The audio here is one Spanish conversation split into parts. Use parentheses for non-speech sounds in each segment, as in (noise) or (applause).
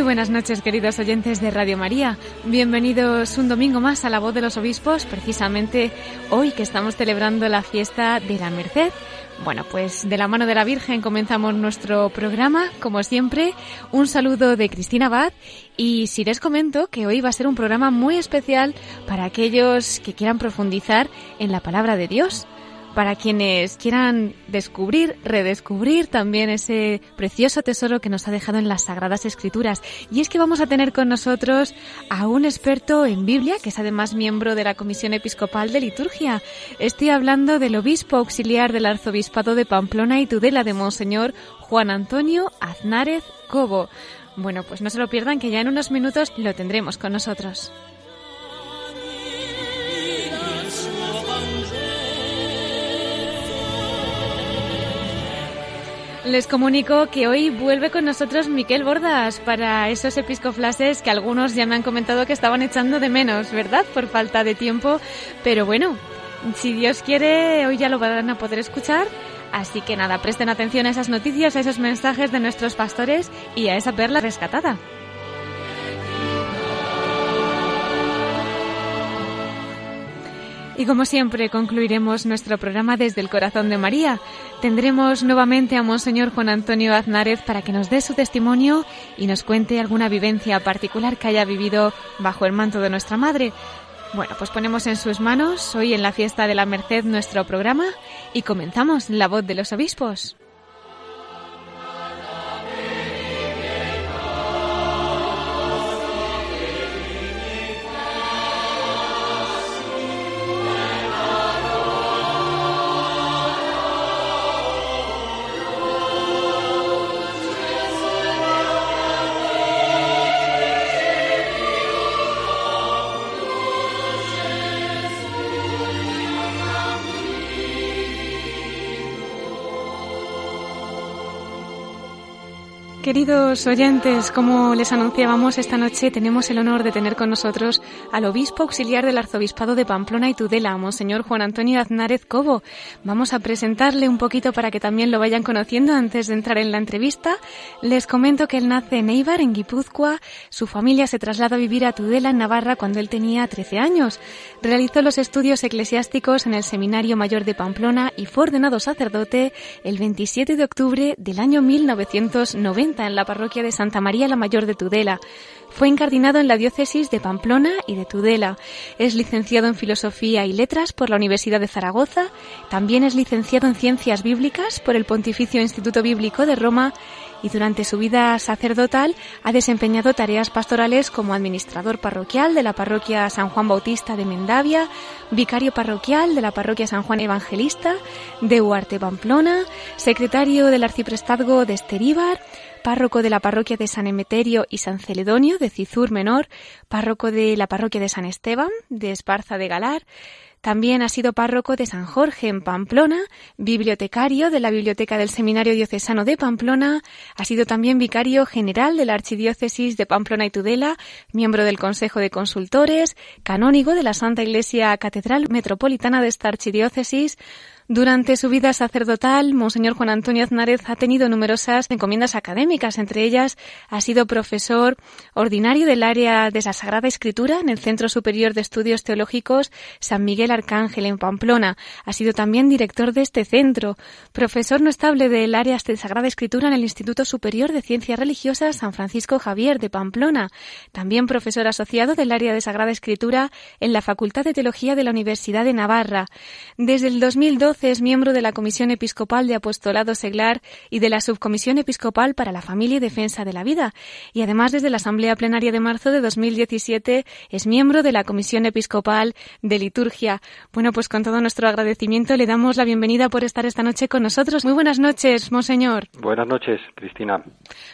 Muy buenas noches, queridos oyentes de Radio María. Bienvenidos un domingo más a la voz de los obispos, precisamente hoy que estamos celebrando la fiesta de la Merced. Bueno, pues de la mano de la Virgen comenzamos nuestro programa, como siempre. Un saludo de Cristina Abad y si les comento que hoy va a ser un programa muy especial para aquellos que quieran profundizar en la palabra de Dios para quienes quieran descubrir, redescubrir también ese precioso tesoro que nos ha dejado en las Sagradas Escrituras. Y es que vamos a tener con nosotros a un experto en Biblia, que es además miembro de la Comisión Episcopal de Liturgia. Estoy hablando del obispo auxiliar del Arzobispado de Pamplona y Tudela de Monseñor Juan Antonio Aznárez Cobo. Bueno, pues no se lo pierdan que ya en unos minutos lo tendremos con nosotros. Les comunico que hoy vuelve con nosotros Miquel Bordas para esos episcoflases que algunos ya me han comentado que estaban echando de menos, ¿verdad? Por falta de tiempo. Pero bueno, si Dios quiere, hoy ya lo van a poder escuchar. Así que nada, presten atención a esas noticias, a esos mensajes de nuestros pastores y a esa perla rescatada. Y como siempre concluiremos nuestro programa desde el corazón de María. Tendremos nuevamente a Monseñor Juan Antonio Aznárez para que nos dé su testimonio y nos cuente alguna vivencia particular que haya vivido bajo el manto de nuestra Madre. Bueno, pues ponemos en sus manos hoy en la fiesta de la Merced nuestro programa y comenzamos La voz de los obispos. Queridos oyentes, como les anunciábamos esta noche, tenemos el honor de tener con nosotros al obispo auxiliar del arzobispado de Pamplona y Tudela, Monseñor Juan Antonio Aznárez Cobo. Vamos a presentarle un poquito para que también lo vayan conociendo antes de entrar en la entrevista. Les comento que él nace en Eibar, en Guipúzcoa. Su familia se traslada a vivir a Tudela, en Navarra, cuando él tenía 13 años. Realizó los estudios eclesiásticos en el Seminario Mayor de Pamplona y fue ordenado sacerdote el 27 de octubre del año 1990 en la parroquia de Santa María la Mayor de Tudela. Fue incardinado en la diócesis de Pamplona y de Tudela. Es licenciado en Filosofía y Letras por la Universidad de Zaragoza. También es licenciado en Ciencias Bíblicas por el Pontificio Instituto Bíblico de Roma y durante su vida sacerdotal ha desempeñado tareas pastorales como administrador parroquial de la parroquia San Juan Bautista de Mendavia, vicario parroquial de la parroquia San Juan Evangelista de Huarte Pamplona, secretario del arciprestazgo de Esteríbar, párroco de la parroquia de San Emeterio y San Celedonio de Cizur Menor, párroco de la parroquia de San Esteban de Esparza de Galar, también ha sido párroco de San Jorge en Pamplona, bibliotecario de la Biblioteca del Seminario Diocesano de Pamplona, ha sido también vicario general de la Archidiócesis de Pamplona y Tudela, miembro del Consejo de Consultores, canónigo de la Santa Iglesia Catedral Metropolitana de esta Archidiócesis, durante su vida sacerdotal, Monseñor Juan Antonio Aznárez ha tenido numerosas encomiendas académicas. Entre ellas, ha sido profesor ordinario del área de la Sagrada Escritura en el Centro Superior de Estudios Teológicos San Miguel Arcángel en Pamplona. Ha sido también director de este centro. Profesor no estable del área de Sagrada Escritura en el Instituto Superior de Ciencias Religiosas San Francisco Javier de Pamplona. También profesor asociado del área de Sagrada Escritura en la Facultad de Teología de la Universidad de Navarra. Desde el 2012 2012 es miembro de la Comisión Episcopal de Apostolado Seglar y de la Subcomisión Episcopal para la Familia y Defensa de la Vida. Y además, desde la Asamblea Plenaria de marzo de 2017, es miembro de la Comisión Episcopal de Liturgia. Bueno, pues con todo nuestro agradecimiento le damos la bienvenida por estar esta noche con nosotros. Muy buenas noches, Monseñor. Buenas noches, Cristina.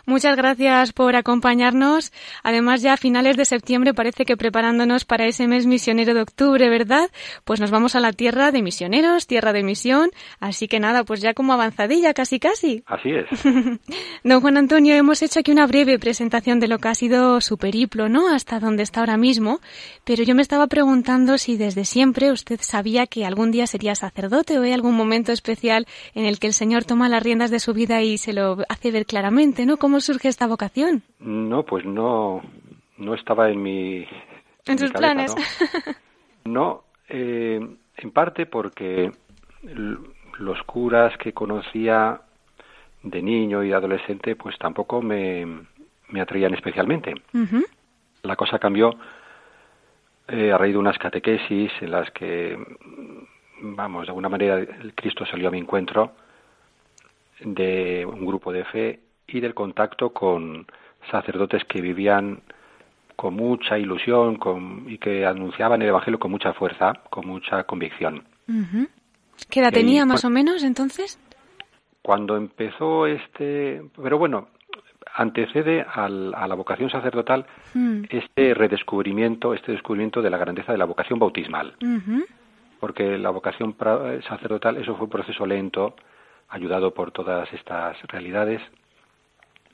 Muchas gracias por acompañarnos. Además, ya a finales de septiembre parece que preparándonos para ese mes misionero de octubre, ¿verdad? Pues nos vamos a la tierra de misioneros, tierra de misión. Así que nada, pues ya como avanzadilla, casi casi. Así es. (laughs) Don Juan Antonio, hemos hecho aquí una breve presentación de lo que ha sido su periplo, ¿no? Hasta donde está ahora mismo. Pero yo me estaba preguntando si desde siempre usted sabía que algún día sería sacerdote o hay algún momento especial en el que el Señor toma las riendas de su vida y se lo hace ver claramente, ¿no? ¿Cómo surge esta vocación? No, pues no, no estaba en mi... En, sus planes. No, eh, en parte porque los curas que conocía de niño y de adolescente, pues tampoco me, me atraían especialmente. La cosa cambió eh, a raíz de unas catequesis en las que, vamos, de alguna manera el Cristo salió a mi encuentro de un grupo de fe y del contacto con sacerdotes que vivían con mucha ilusión con, y que anunciaban el Evangelio con mucha fuerza, con mucha convicción. ¿Qué edad tenía más o menos entonces? Cuando empezó este, pero bueno, antecede al, a la vocación sacerdotal hmm. este redescubrimiento, este descubrimiento de la grandeza de la vocación bautismal. Porque la vocación sacerdotal, eso fue un proceso lento, ayudado por todas estas realidades.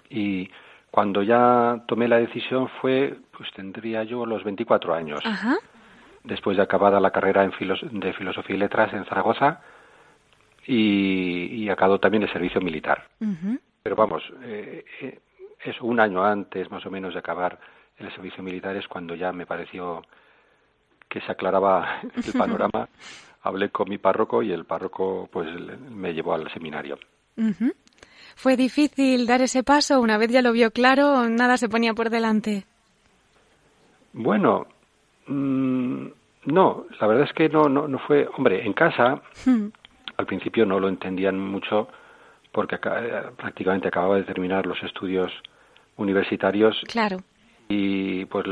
Y cuando ya tomé la decisión fue, pues tendría yo los 24 años. Después de acabada la carrera en de Filosofía y Letras en Zaragoza y, y acabado también el servicio militar. Pero vamos, eh, eh, eso un año antes más o menos de acabar el servicio militar es cuando ya me pareció que se aclaraba el (laughs) panorama. Hablé con mi párroco y el párroco pues me llevó al seminario. ¿Fue difícil dar ese paso? Una vez ya lo vio claro, nada se ponía por delante. Bueno, mm, no, la verdad es que no, no, no fue. Hombre, en casa. Al principio no lo entendían mucho porque eh, prácticamente acababa de terminar los estudios universitarios. Claro. Y pues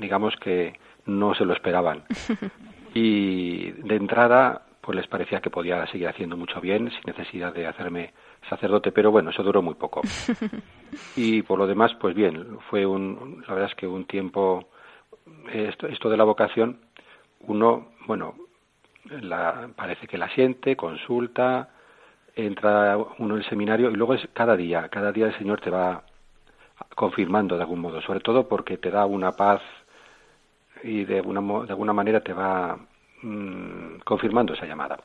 digamos que no se lo esperaban. (laughs) y de entrada pues les parecía que podía seguir haciendo mucho bien sin necesidad de hacerme sacerdote, pero bueno, eso duró muy poco. (laughs) y por lo demás, pues bien, fue un, la verdad es que un tiempo, esto, esto de la vocación, uno, bueno, la, parece que la siente, consulta, entra uno en el seminario y luego es cada día, cada día el Señor te va confirmando de algún modo, sobre todo porque te da una paz y de alguna, de alguna manera te va mm, confirmando esa llamada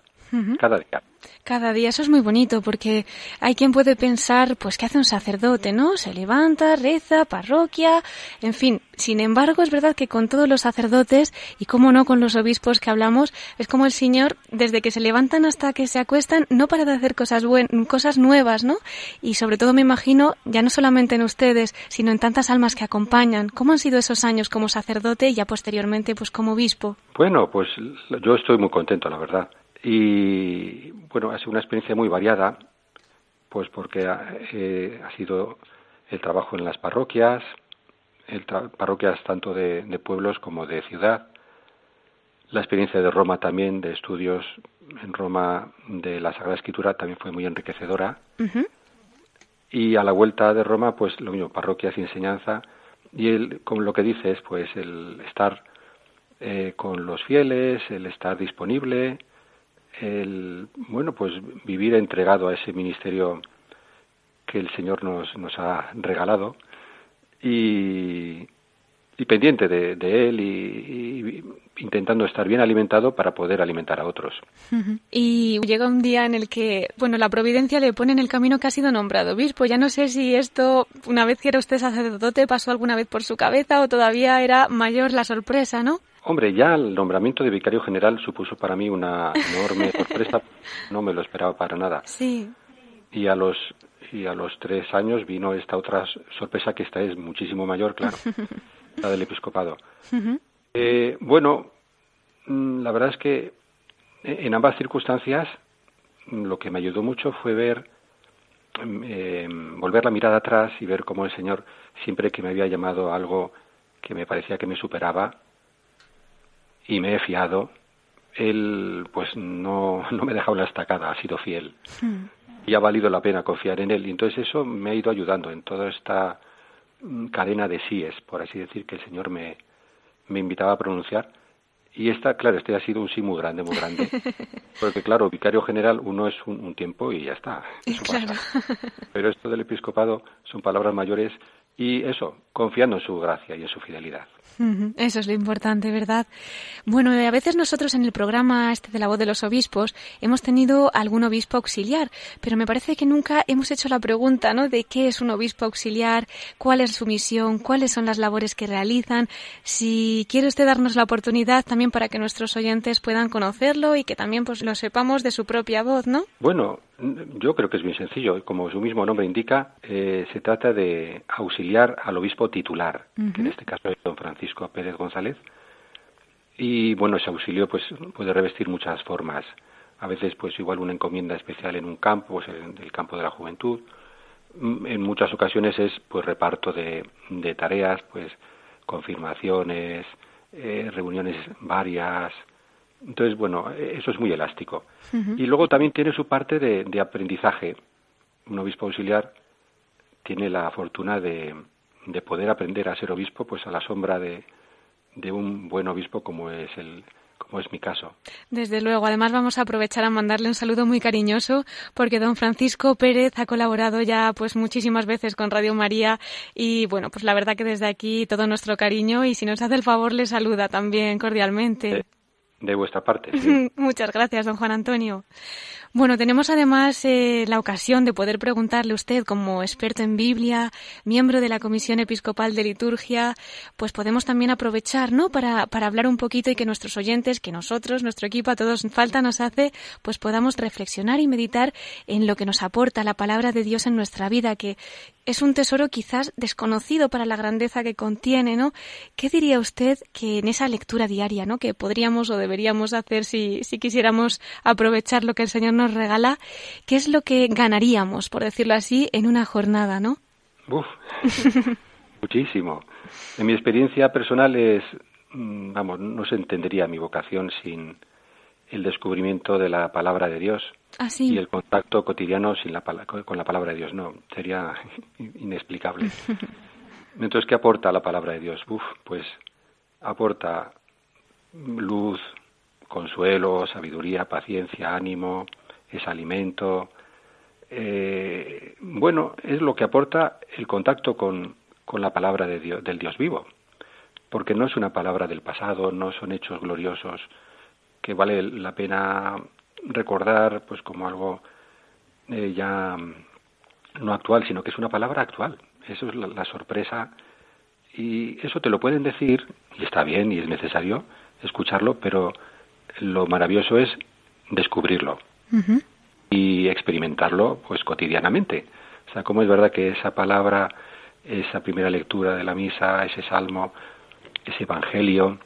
cada día. Cada día, eso es muy bonito porque hay quien puede pensar, pues, ¿qué hace un sacerdote, no? Se levanta, reza, parroquia, en fin. Sin embargo, es verdad que con todos los sacerdotes y, como no, con los obispos que hablamos, es como el Señor, desde que se levantan hasta que se acuestan, no para de hacer cosas, cosas nuevas, ¿no? Y sobre todo me imagino, ya no solamente en ustedes, sino en tantas almas que acompañan. ¿Cómo han sido esos años como sacerdote y ya posteriormente, pues, como obispo? Bueno, pues yo estoy muy contento, la verdad y bueno, ha sido una experiencia muy variada, pues porque ha, eh, ha sido el trabajo en las parroquias, el parroquias tanto de, pueblos como de ciudad, la experiencia de Roma también, de estudios en Roma de la Sagrada Escritura también fue muy enriquecedora. Y a la vuelta de Roma, pues lo mismo, parroquias y enseñanza. Y el, como lo que dices, pues el estar eh, con los fieles, el estar disponible, el bueno pues vivir entregado a ese ministerio que el Señor nos, nos ha regalado y, y pendiente de, él y, intentando estar bien alimentado para poder alimentar a otros. Y llega un día en el que, bueno, la providencia le pone en el camino que ha sido nombrado obispo. Ya no sé si esto, una vez que era usted sacerdote, pasó alguna vez por su cabeza o todavía era mayor la sorpresa, ¿no? Hombre, ya el nombramiento de vicario general supuso para mí una enorme sorpresa. No me lo esperaba para nada. Sí. Y a los y a los tres años vino esta otra sorpresa que esta es muchísimo mayor, claro, (laughs) la del episcopado. eh, bueno, mm, la verdad es que en ambas circunstancias lo que me ayudó mucho fue ver, eh, volver la mirada atrás y ver cómo el Señor, siempre que me había llamado a algo que me parecía que me superaba y me he fiado, Él pues no, no me ha dejado la estacada, ha sido fiel. Hmm. Y ha valido la pena confiar en Él. Y entonces eso me ha ido ayudando en toda esta mm, cadena de síes, por así decir, que el Señor me, me invitaba a pronunciar y esta, claro, este ha sido un sí muy grande, muy grande. (laughs) Porque, claro, vicario general uno es un, tiempo y ya está. Claro. (laughs) Pero esto del episcopado son palabras mayores y eso, confiando en su gracia y en su fidelidad. Eso es lo importante, ¿verdad? Bueno, a veces nosotros en el programa este de la voz de los obispos hemos tenido algún obispo auxiliar, pero me parece que nunca hemos hecho la pregunta, ¿no? De qué es un obispo auxiliar, cuál es su misión, cuáles son las labores que realizan. Si quiere usted darnos la oportunidad también para que nuestros oyentes puedan conocerlo y que también pues lo sepamos de su propia voz, ¿no? Bueno, yo creo que es muy sencillo. Como su mismo nombre indica, eh, se trata de auxiliar al obispo titular, que en este caso es don Francisco Pérez González. Y bueno, ese auxilio pues puede revestir muchas formas. A veces pues igual una encomienda especial en un campo, pues en el campo de la juventud. Mm, en muchas ocasiones es pues reparto de, tareas, pues confirmaciones, eh, reuniones varias, entonces, bueno, eso es muy elástico. Y luego también tiene su parte de, aprendizaje. Un obispo auxiliar tiene la fortuna de, poder aprender a ser obispo pues a la sombra de, un buen obispo como es el como es mi caso. Desde luego, además vamos a aprovechar a mandarle un saludo muy cariñoso porque don Francisco Pérez ha colaborado ya pues muchísimas veces con Radio María y bueno, pues la verdad que desde aquí todo nuestro cariño y si nos hace el favor le saluda también cordialmente. De vuestra parte. (laughs) Muchas gracias, don Juan Antonio. Bueno, tenemos además eh, la ocasión de poder preguntarle a usted, como experto en Biblia, miembro de la Comisión Episcopal de Liturgia, pues podemos también aprovechar, ¿no? Para, para hablar un poquito y que nuestros oyentes, que nosotros, nuestro equipo, a todos falta nos hace, pues podamos reflexionar y meditar en lo que nos aporta la palabra de Dios en nuestra vida, que es un tesoro quizás desconocido para la grandeza que contiene, ¿no? ¿Qué diría usted que en esa lectura diaria, ¿no? Que podríamos o deberíamos hacer si, si quisiéramos aprovechar lo que el Señor nos regala, ¿qué es lo que ganaríamos, por decirlo así, en una jornada, no? (laughs) Muchísimo. En mi experiencia personal es, mm, vamos, no se entendería mi vocación sin el descubrimiento de la palabra de Dios ah, y el contacto cotidiano sin la, con la palabra de Dios. No, sería (laughs) inexplicable. (laughs) Entonces, ¿qué aporta la palabra de Dios? Uf, pues aporta luz, consuelo, sabiduría, paciencia, ánimo, es alimento. Eh, bueno, es lo que aporta el contacto con, con la palabra de Dios, del Dios vivo, porque no es una palabra del pasado, no son hechos gloriosos que vale la pena recordar pues como algo eh, ya no actual, sino que es una palabra actual. Eso es la, sorpresa y eso te lo pueden decir y está bien y es necesario escucharlo, pero lo maravilloso es descubrirlo y experimentarlo pues cotidianamente. O sea, cómo es verdad que esa palabra, esa primera lectura de la misa, ese salmo, ese evangelio,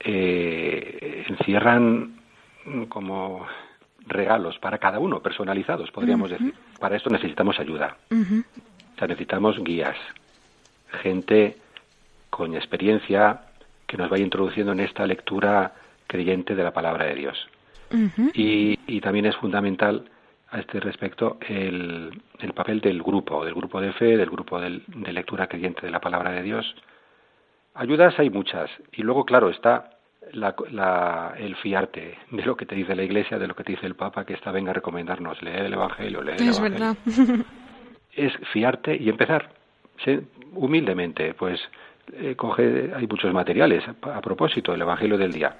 eh, encierran como regalos para cada uno, personalizados, podríamos decir. Para esto necesitamos ayuda. O sea, necesitamos guías, gente con experiencia que nos vaya introduciendo en esta lectura creyente de la palabra de Dios. y, también es fundamental a este respecto el, el, papel del grupo, del grupo de fe, del grupo de lectura creyente de la palabra de Dios. Ayudas hay muchas. Y luego, claro, está la, el fiarte de lo que te dice la Iglesia, de lo que te dice el Papa, que está venga a recomendarnos, leer el Evangelio, leer el es Verdad. (laughs) es fiarte y empezar humildemente, pues eh, coge, hay muchos materiales a, propósito del Evangelio del día.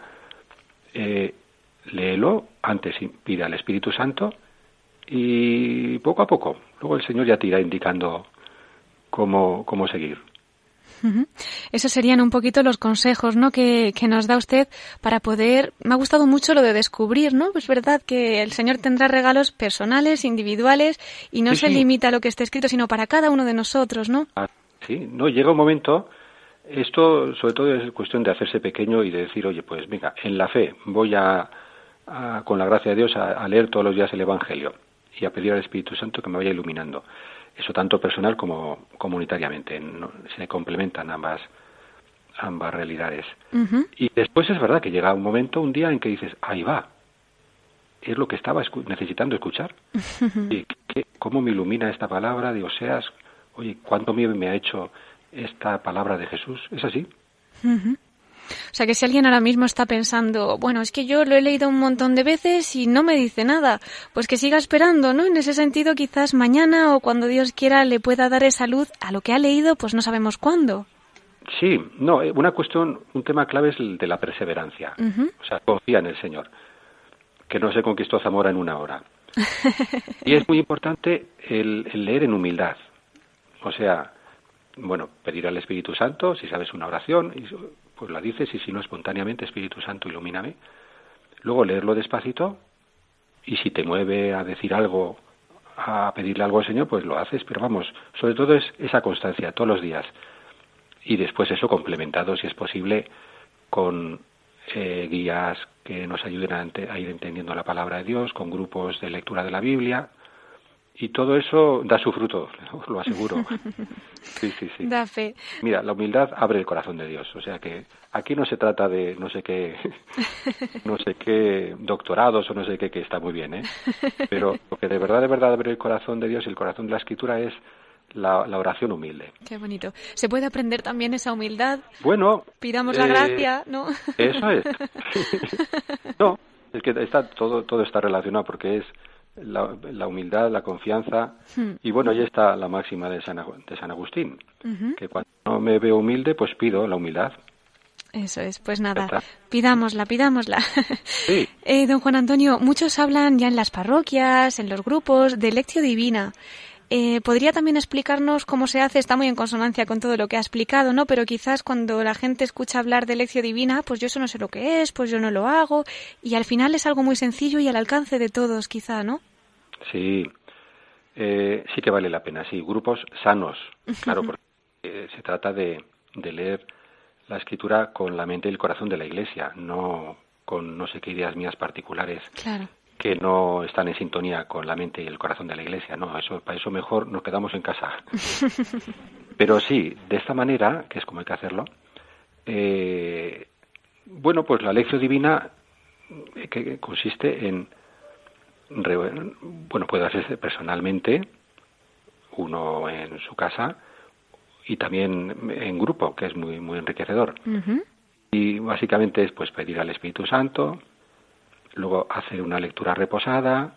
Eh, léelo, antes pide al Espíritu Santo y poco a poco, luego el Señor ya te irá indicando cómo, cómo seguir. Esos serían un poquito los consejos ¿no? que, nos da usted para poder. Me ha gustado mucho lo de descubrir, ¿no? Es verdad que el Señor tendrá regalos personales, individuales, y no se limita a lo que esté escrito, sino para cada uno de nosotros, ¿no? Ah, sí, no, llega un momento. Esto, sobre todo, es cuestión de hacerse pequeño y de decir, oye, pues venga, en la fe voy a con la gracia de Dios, a, leer todos los días el Evangelio y a pedir al Espíritu Santo que me vaya iluminando. Eso tanto personal como comunitariamente. se complementan ambas, ambas realidades. Y después es verdad que llega un momento, un día en que dices, ahí va, es lo que estaba necesitando escuchar. y ¿Cómo me ilumina esta palabra de Oseas? Oye, ¿cuánto miedo me ha hecho esta palabra de Jesús? ¿Es así? O sea que si alguien ahora mismo está pensando, bueno, es que yo lo he leído un montón de veces y no me dice nada, pues que siga esperando, ¿no? En ese sentido, quizás mañana o cuando Dios quiera le pueda dar esa luz a lo que ha leído, pues no sabemos cuándo. Sí, no, eh, una cuestión, un tema clave es el de la perseverancia. O sea, confía en el Señor, que no se conquistó Zamora en una hora. (laughs) y es muy importante el, leer en humildad. O sea, bueno, pedir al Espíritu Santo, si sabes una oración, pues la dices, y si no, espontáneamente, Espíritu Santo, ilumíname. Luego leerlo despacito, y si te mueve a decir algo, a pedirle algo al Señor, pues lo haces, pero vamos, sobre todo es esa constancia, todos los días y después eso complementado, si es posible, con eh, guías que nos ayuden a, ir entendiendo la palabra de Dios, con grupos de lectura de la Biblia. Y todo eso da su fruto, (laughs) os lo aseguro. Sí, sí, sí. Da fe. Mira, la humildad abre el corazón de Dios. O sea que aquí no se trata de no sé qué, (laughs) no sé qué doctorados o no sé qué, que está muy bien, ¿eh? Pero lo que de verdad, de verdad abre el corazón de Dios y el corazón de la Escritura es la, oración humilde. Qué bonito. ¿Se puede aprender también esa humildad? Bueno. Pidamos la eh, gracia, ¿no? Eso es. (laughs) no, es que está, todo, todo está relacionado porque es la, humildad, la confianza. Hmm. Y bueno, ahí está la máxima de San, de San Agustín, que cuando no me veo humilde, pues pido la humildad. Eso es, pues nada, pidámosla, pidámosla. Sí. (laughs) Eh, don Juan Antonio, muchos hablan ya en las parroquias, en los grupos, de lección divina. Eh, ¿Podría también explicarnos cómo se hace? Está muy en consonancia con todo lo que ha explicado, ¿no? Pero quizás cuando la gente escucha hablar de lección divina, pues yo eso no sé lo que es, pues yo no lo hago, y al final es algo muy sencillo y al alcance de todos, quizá, ¿no? Sí, eh, sí que vale la pena, sí. Grupos sanos, claro, (laughs) porque eh, se trata de, de leer la escritura con la mente y el corazón de la Iglesia, no con no sé qué ideas mías particulares. Claro que no están en sintonía con la mente y el corazón de la Iglesia. No, eso, para eso mejor nos quedamos en casa. (laughs) Pero sí, de esta manera, que es como hay que hacerlo, eh, bueno, pues la lección divina eh, que consiste en, bueno, puede hacerse personalmente, uno en su casa y también en grupo, que es muy muy enriquecedor. Y básicamente es pues pedir al Espíritu Santo, luego hacer una lectura reposada,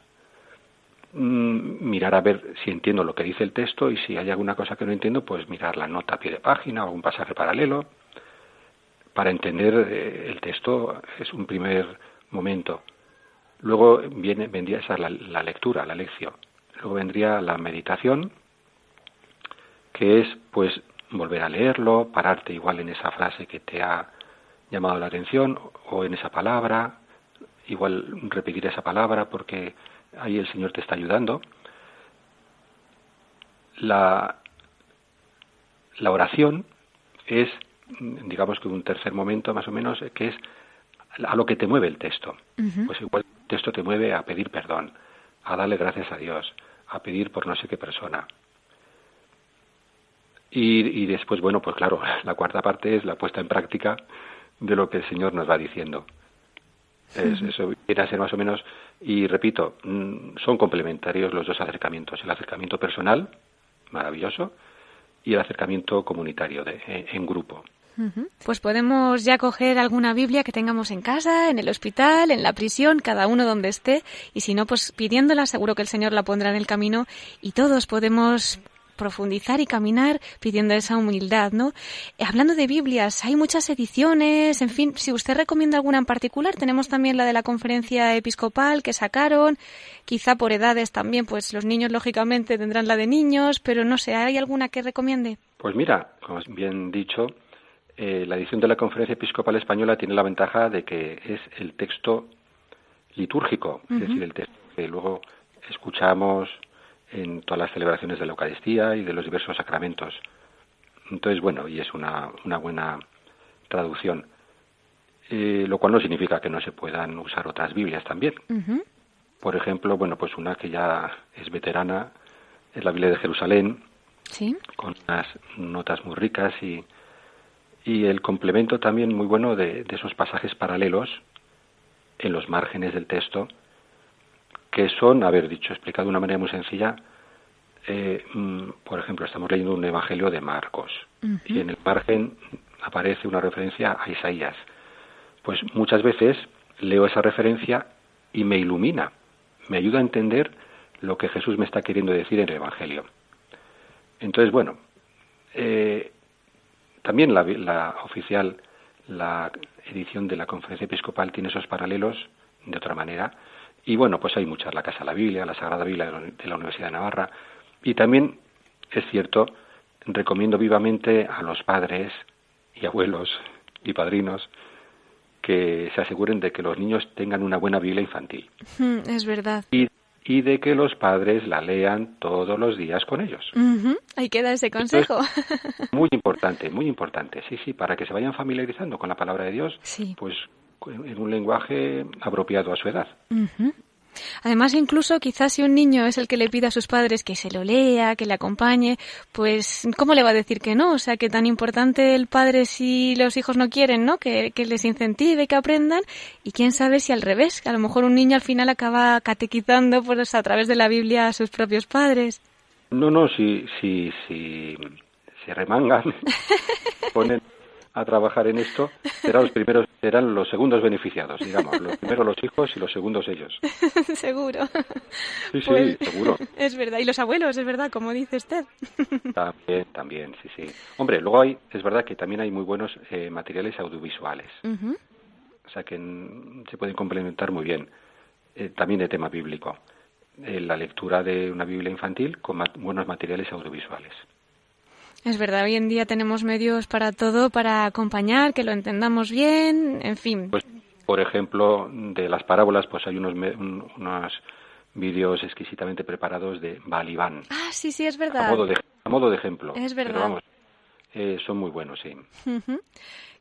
mm, mirar a ver si entiendo lo que dice el texto y si hay alguna cosa que no entiendo, pues mirar la nota a pie de página o algún pasaje paralelo. Para entender eh, el texto es un primer momento. Luego viene, vendría esa la, la lectura, la lección. Luego vendría la meditación, que es pues volver a leerlo, pararte igual en esa frase que te ha llamado la atención o en esa palabra, igual repetir esa palabra porque ahí el Señor te está ayudando. La, la oración es, digamos que un tercer momento más o menos, que es a lo que te mueve el texto. Pues igual texto te mueve a pedir perdón, a darle gracias a Dios, a pedir por no sé qué persona. Y, y después, bueno, pues claro, (laughs) la cuarta parte es la puesta en práctica de lo que el Señor nos va diciendo eso viene a ser más o menos, y repito, mm, son complementarios los dos acercamientos, el acercamiento personal, maravilloso, y el acercamiento comunitario de, en grupo. Pues podemos ya coger alguna Biblia que tengamos en casa, en el hospital, en la prisión, cada uno donde esté, y si no, pues pidiéndola, seguro que el Señor la pondrá en el camino y todos podemos profundizar y caminar pidiendo esa humildad, ¿no? Eh, hablando de Biblias, hay muchas ediciones, en fin, si usted recomienda alguna en particular, tenemos también la de la conferencia episcopal que sacaron, quizá por edades también, pues los niños lógicamente tendrán la de niños, pero no sé, ¿hay alguna que recomiende? Pues mira, como bien dicho, eh, la edición de la conferencia episcopal española tiene la ventaja de que es el texto litúrgico, es decir, el texto que luego escuchamos en todas las celebraciones de la Eucaristía y de los diversos sacramentos. Entonces, bueno, y es una, una buena traducción. eh, lo cual no significa que no se puedan usar otras Biblias también. Por ejemplo, bueno, pues una que ya es veterana es la Biblia de Jerusalén, ¿Sí? con unas notas muy ricas y, y el complemento también muy bueno de, de esos pasajes paralelos en los márgenes del texto, que son, haber dicho, explicado de una manera muy sencilla, eh, mm, por ejemplo, estamos leyendo un Evangelio de Marcos y en el margen aparece una referencia a Isaías. Pues muchas veces leo esa referencia y me ilumina, me ayuda a entender lo que Jesús me está queriendo decir en el Evangelio. Entonces, bueno, eh, también la, la oficial, la edición de la Conferencia Episcopal tiene esos paralelos de otra manera. Y bueno, pues hay muchas, la Casa de la Biblia, la Sagrada Biblia de la Universidad de Navarra. Y también, es cierto, recomiendo vivamente a los padres y abuelos y padrinos que se aseguren de que los niños tengan una buena Biblia infantil. Es verdad. Y, y de que los padres la lean todos los días con ellos. Ahí queda ese consejo. (laughs) Muy importante, muy importante. Sí, sí, para que se vayan familiarizando con la palabra de Dios, Sí. pues en un lenguaje apropiado a su edad. Ujú. Además, incluso quizás si un niño es el que le pide a sus padres que se lo lea, que le acompañe, pues ¿cómo le va a decir que no? O sea, que tan importante el padre si los hijos no quieren, ¿no? Que, que les incentive, que aprendan. Y quién sabe si al revés, que a lo mejor un niño al final acaba catequizando pues, a través de la Biblia a sus propios padres. No, no, si, si, si se remangan, (laughs) ponen a trabajar en esto, serán los primeros, serán los segundos beneficiados, digamos, los primeros los hijos y los segundos ellos. (laughs) Seguro. Sí, sí, Pues- seguro. (laughs) Es verdad. Y los abuelos, es verdad, como dice usted. (laughs) También, también, sí, sí. Hombre, luego hay, es verdad que también hay muy buenos eh, materiales audiovisuales, o sea que se pueden complementar muy bien, eh, también de tema bíblico. Eh, la lectura de una Biblia infantil con ma- buenos materiales audiovisuales. Es verdad, hoy en día tenemos medios para todo, para acompañar, que lo entendamos bien, en fin. Pues, por ejemplo, de las parábolas, pues hay unos, un- unos vídeos exquisitamente preparados de Balibán, Ah, sí, sí, es a verdad. modo de, a modo de ejemplo. Es Pero verdad. vamos, eh, son muy buenos, sí.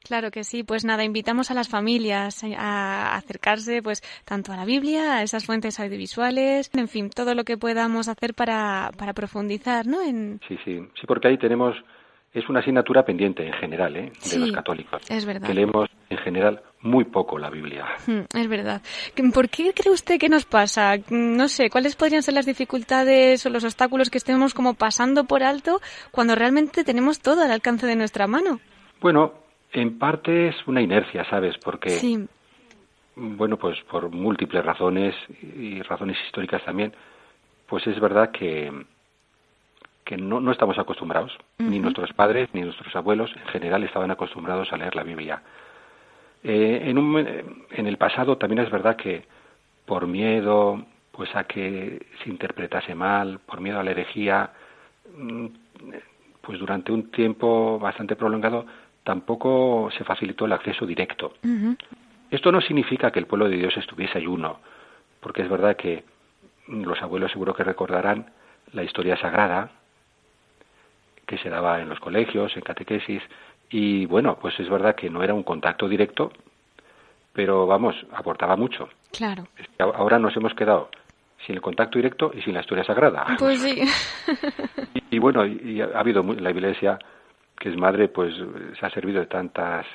Claro que sí, pues nada, invitamos a las familias a acercarse pues tanto a la Biblia, a esas fuentes audiovisuales, en fin, todo lo que podamos hacer para, para profundizar, ¿no? En... Sí, sí, sí, porque ahí tenemos, es una asignatura pendiente en general, ¿eh? De Sí, los católicos. es verdad. Que leemos en general muy poco la Biblia. Mm, Es verdad. ¿Por qué cree usted que nos pasa? No sé, ¿cuáles podrían ser las dificultades o los obstáculos que estemos como pasando por alto cuando realmente tenemos todo al alcance de nuestra mano? Bueno, en parte es una inercia, ¿sabes? Porque Sí, bueno, pues por múltiples razones y razones históricas también, pues es verdad que, que no, no estamos acostumbrados, ni nuestros padres ni nuestros abuelos en general estaban acostumbrados a leer la Biblia. Eh, en, un, en el pasado también es verdad que por miedo pues a que se interpretase mal, por miedo a la herejía, mm, pues durante un tiempo bastante prolongado tampoco se facilitó el acceso directo. Esto no significa que el pueblo de Dios estuviese ayuno, porque es verdad que los abuelos seguro que recordarán la historia sagrada que se daba en los colegios, en catequesis, y bueno, pues es verdad que no era un contacto directo, pero vamos, aportaba mucho. claro. Ahora nos hemos quedado sin el contacto directo y sin la historia sagrada. Pues sí. (laughs) Y, y bueno, y, ha habido la iglesia, que es madre, pues se ha servido de tantas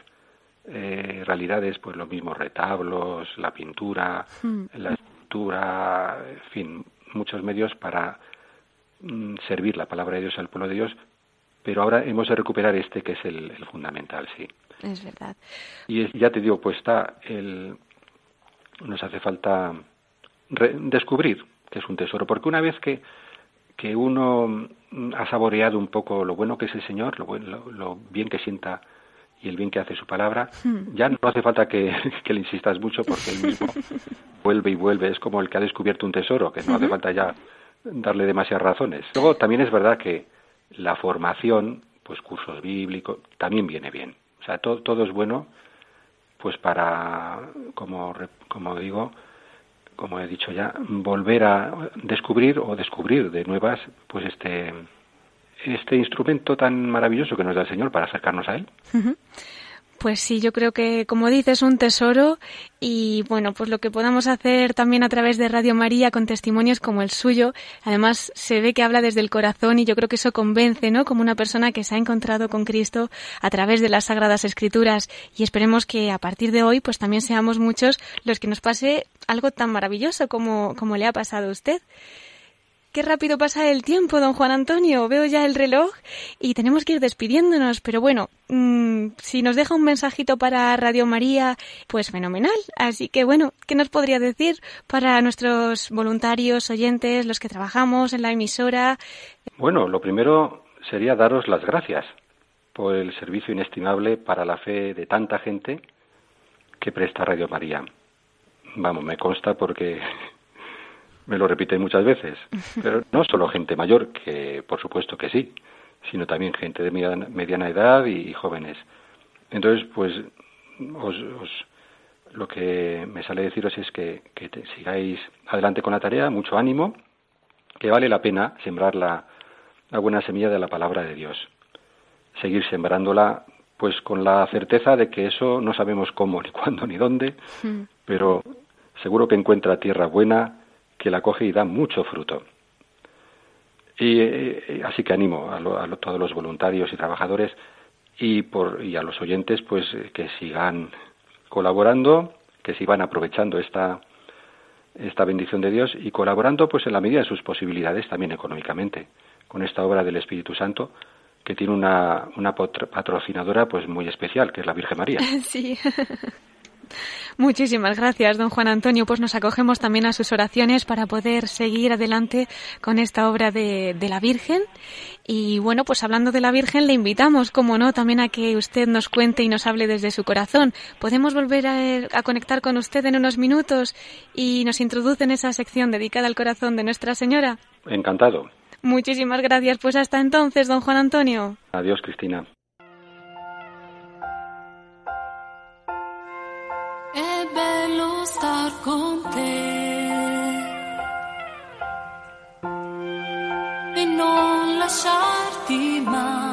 eh, realidades, pues los mismos retablos, la pintura, Mm. la escultura, en fin, muchos medios para mm, servir la palabra de Dios al pueblo de Dios, pero ahora hemos de recuperar este que es el, el fundamental, sí. Es verdad. Y es- ya te digo, pues está el nos hace falta re- descubrir que es un tesoro, porque una vez que que uno ha saboreado un poco lo bueno que es el Señor, lo, lo, lo bien que sienta y el bien que hace su palabra, ya no hace falta que, (laughs) que le insistas mucho porque él mismo (laughs) vuelve y vuelve. Es como el que ha descubierto un tesoro, que no hace falta ya darle demasiadas razones. Luego también es verdad que la formación, pues cursos bíblicos, también viene bien. O sea, to- todo es bueno, pues para, como, como digo, como he dicho ya, volver a descubrir o descubrir de nuevas, pues este, este instrumento tan maravilloso que nos da el Señor para acercarnos a Él. Pues sí, yo creo que, como dices, un tesoro y bueno, pues lo que podamos hacer también a través de Radio María con testimonios como el suyo, además se ve que habla desde el corazón y yo creo que eso convence, ¿no? Como una persona que se ha encontrado con Cristo a través de las Sagradas Escrituras y esperemos que a partir de hoy pues también seamos muchos los que nos pase algo tan maravilloso como, como le ha pasado a usted. Qué rápido pasa el tiempo, don Juan Antonio. Veo ya el reloj y tenemos que ir despidiéndonos. Pero bueno, mmm, si nos deja un mensajito para Radio María, pues fenomenal. Así que bueno, ¿qué nos podría decir para nuestros voluntarios, oyentes, los que trabajamos en la emisora? Bueno, lo primero sería daros las gracias por el servicio inestimable para la fe de tanta gente que presta Radio María. Vamos, me consta porque me lo repiten muchas veces, (laughs) pero no solo gente mayor, que por supuesto que sí, sino también gente de mediana edad y, jóvenes. Entonces, pues, os, lo que me sale deciros es que, que sigáis adelante con la tarea, mucho ánimo, que vale la pena sembrar la, la buena semilla de la palabra de Dios. Seguir sembrándola, pues con la certeza de que eso no sabemos cómo, ni cuándo, ni dónde, pero seguro que encuentra tierra buena, que la coge y da mucho fruto. Y eh, así que animo a, todos los voluntarios y trabajadores y, por, y a los oyentes pues eh, que sigan colaborando, que sigan aprovechando esta, esta bendición de Dios y colaborando pues en la medida de sus posibilidades también económicamente con esta obra del Espíritu Santo que tiene una, una patrocinadora pues muy especial que es la Virgen María. (laughs) Sí. Muchísimas gracias, don Juan Antonio. Pues nos acogemos también a sus oraciones para poder seguir adelante con esta obra de, la Virgen. Y bueno, pues hablando de la Virgen, le invitamos, como no, también a que usted nos cuente y nos hable desde su corazón. Podemos volver a, a conectar con usted en unos minutos y nos introduce en esa sección dedicada al corazón de Nuestra Señora. Encantado. Muchísimas gracias. Pues hasta entonces, don Juan Antonio. Adiós, Cristina. Star con te e non lasciarti mai.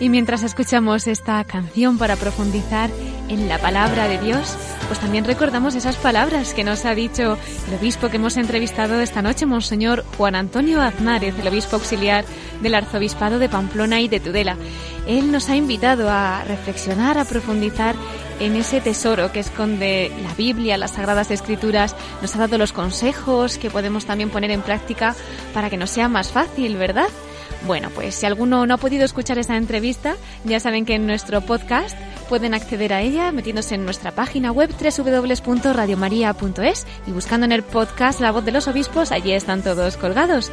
Y mientras escuchamos esta canción para profundizar en la palabra de Dios, pues también recordamos esas palabras que nos ha dicho el obispo que hemos entrevistado esta noche, Monseñor Juan Antonio Aznárez, el obispo auxiliar del arzobispado de Pamplona y de Tudela. Él nos ha invitado a reflexionar, a profundizar en ese tesoro que esconde la Biblia, las Sagradas Escrituras, nos ha dado los consejos que podemos también poner en práctica para que nos sea más fácil, ¿verdad? Bueno, pues si alguno no ha podido escuchar esa entrevista, ya saben que en nuestro podcast pueden acceder a ella metiéndose en nuestra página web www.radiomaria.es y buscando en el podcast La voz de los obispos, allí están todos colgados.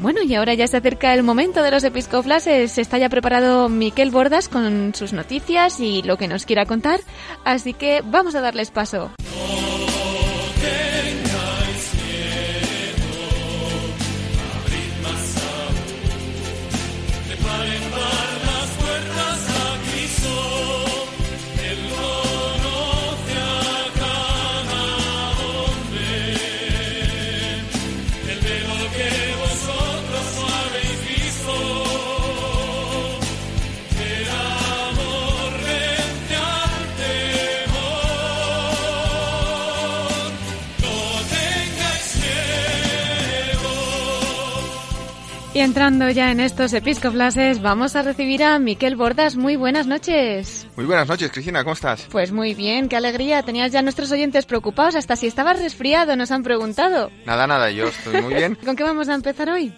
Bueno, y ahora ya se acerca el momento de los episcoflases. Está ya preparado Miquel Bordas con sus noticias y lo que nos quiera contar, así que vamos a darles paso. Y entrando ya en estos episcoflases, vamos a recibir a Miquel Bordas. Muy buenas noches. Muy buenas noches, Cristina, ¿cómo estás? Pues muy bien, qué alegría. Tenías ya nuestros oyentes preocupados, hasta si estabas resfriado, nos han preguntado. Nada, nada, yo estoy muy bien. (laughs) ¿Con qué vamos a empezar hoy?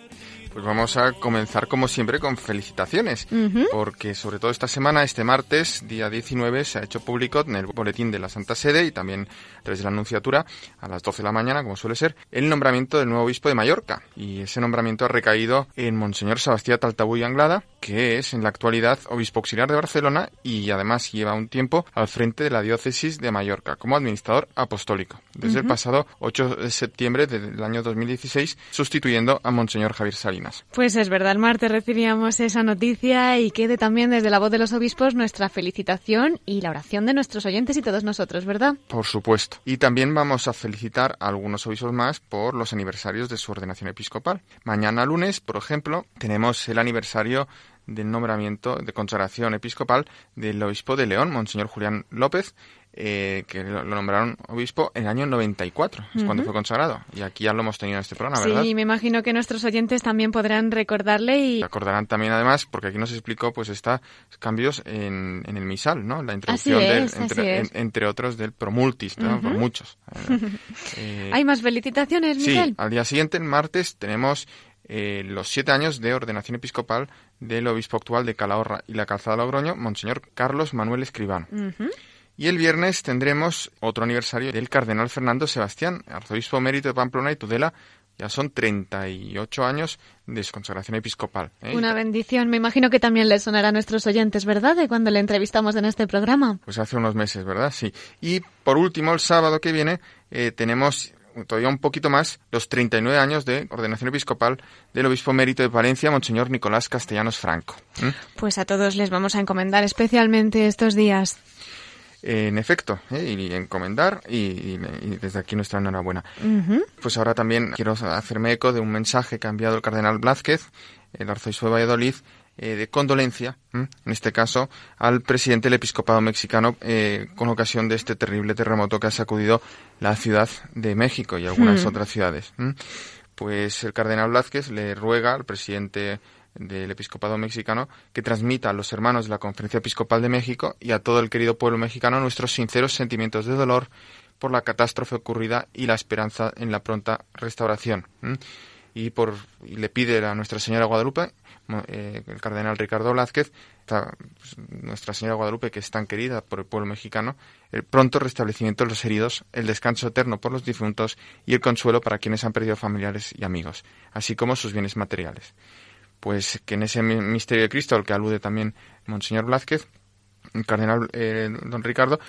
Pues vamos a comenzar como siempre con felicitaciones, porque sobre todo esta semana, este martes, día 19, se ha hecho público en el boletín de la Santa Sede y también a través de la Anunciatura, a las 12 de la mañana, como suele ser, el nombramiento del nuevo obispo de Mallorca. Y ese nombramiento ha recaído en Monseñor Sebastián Taltabuy Anglada, que es en la actualidad obispo auxiliar de Barcelona y además lleva un tiempo al frente de la diócesis de Mallorca como administrador apostólico, desde el pasado 8 de septiembre del año 2016, sustituyendo a Monseñor Javier Salinas. Pues es verdad, el martes recibíamos esa noticia y quede también desde la voz de los obispos nuestra felicitación y la oración de nuestros oyentes y todos nosotros, ¿verdad? Por supuesto. Y también vamos a felicitar a algunos obispos más por los aniversarios de su ordenación episcopal. Mañana lunes, por ejemplo, tenemos el aniversario del nombramiento de consagración episcopal del obispo de León, Monseñor Julián López, eh, que lo, nombraron obispo en el año 94, es cuando fue consagrado. Y aquí ya lo hemos tenido en este programa, ¿verdad? Sí, me imagino que nuestros oyentes también podrán recordarle y... Recordarán también, además, porque aquí nos explicó, pues, está cambios en, el misal, ¿no? La introducción, entre, otros, del promultis, ¿no? Por muchos. (laughs) Eh, ¿Hay más felicitaciones, Miguel? Sí, al día siguiente, el martes, tenemos eh, los siete años de ordenación episcopal del obispo actual de Calahorra y la Calzada de Logroño, Monseñor Carlos Manuel Escribano. Y el viernes tendremos otro aniversario del cardenal Fernando Sebastián, arzobispo mérito de Pamplona y Tudela. Ya son 38 años de su consagración episcopal. ¿eh? Una bendición. Me imagino que también le sonará a nuestros oyentes, ¿verdad? De cuando le entrevistamos en este programa. Pues hace unos meses, ¿verdad? Sí. Y por último, el sábado que viene eh, tenemos todavía un poquito más los 39 años de ordenación episcopal del obispo mérito de Valencia, Monseñor Nicolás Castellanos Franco. Pues a todos les vamos a encomendar especialmente estos días en efecto, ¿eh? y encomendar y, desde aquí nuestra enhorabuena. Pues ahora también quiero hacerme eco de un mensaje que ha enviado el cardenal Blázquez, el arzobispo de Valladolid, eh, de condolencia, en este caso, al presidente del episcopado mexicano eh, con ocasión de este terrible terremoto que ha sacudido la ciudad de México y algunas otras ciudades. Pues el cardenal Blázquez le ruega al presidente del episcopado mexicano que transmita a los hermanos de la Conferencia Episcopal de México y a todo el querido pueblo mexicano nuestros sinceros sentimientos de dolor por la catástrofe ocurrida y la esperanza en la pronta restauración. Y, por, le pide a Nuestra Señora Guadalupe, eh, el cardenal Ricardo Blázquez, pues, Nuestra Señora Guadalupe, que es tan querida por el pueblo mexicano, el pronto restablecimiento de los heridos, el descanso eterno por los difuntos y el consuelo para quienes han perdido familiares y amigos, así como sus bienes materiales pues que en ese misterio de Cristo al que alude también Monseñor Blázquez, el cardenal eh, don Ricardo,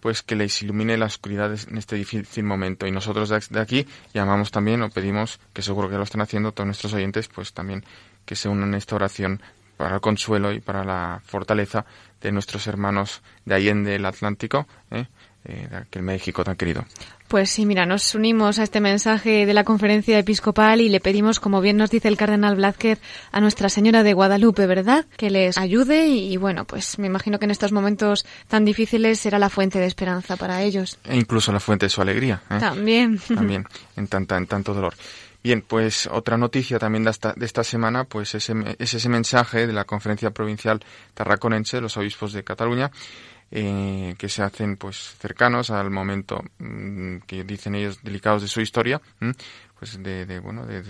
pues que les ilumine las oscuridades en este difícil momento. Y nosotros de aquí llamamos también o pedimos, que seguro que lo están haciendo todos nuestros oyentes, pues también que se unan en esta oración para el consuelo y para la fortaleza de nuestros hermanos de Allende el Atlántico, ¿eh? Eh de aquel México tan querido. Pues sí, mira, nos unimos a este mensaje de la conferencia episcopal y le pedimos, como bien nos dice el cardenal Blázquez, a Nuestra Señora de Guadalupe, ¿verdad? Que les ayude y, bueno, pues me imagino que en estos momentos tan difíciles será la fuente de esperanza para ellos. E incluso la fuente de su alegría. ¿eh? También. (laughs) También, en, tanta, en tanto dolor. Bien, pues otra noticia también de esta, de esta semana, pues ese, es ese mensaje de la Conferencia Provincial Tarraconense de los Obispos de Cataluña, eh, que se hacen pues cercanos al momento mm, que dicen ellos delicados de su historia, pues de, bueno de,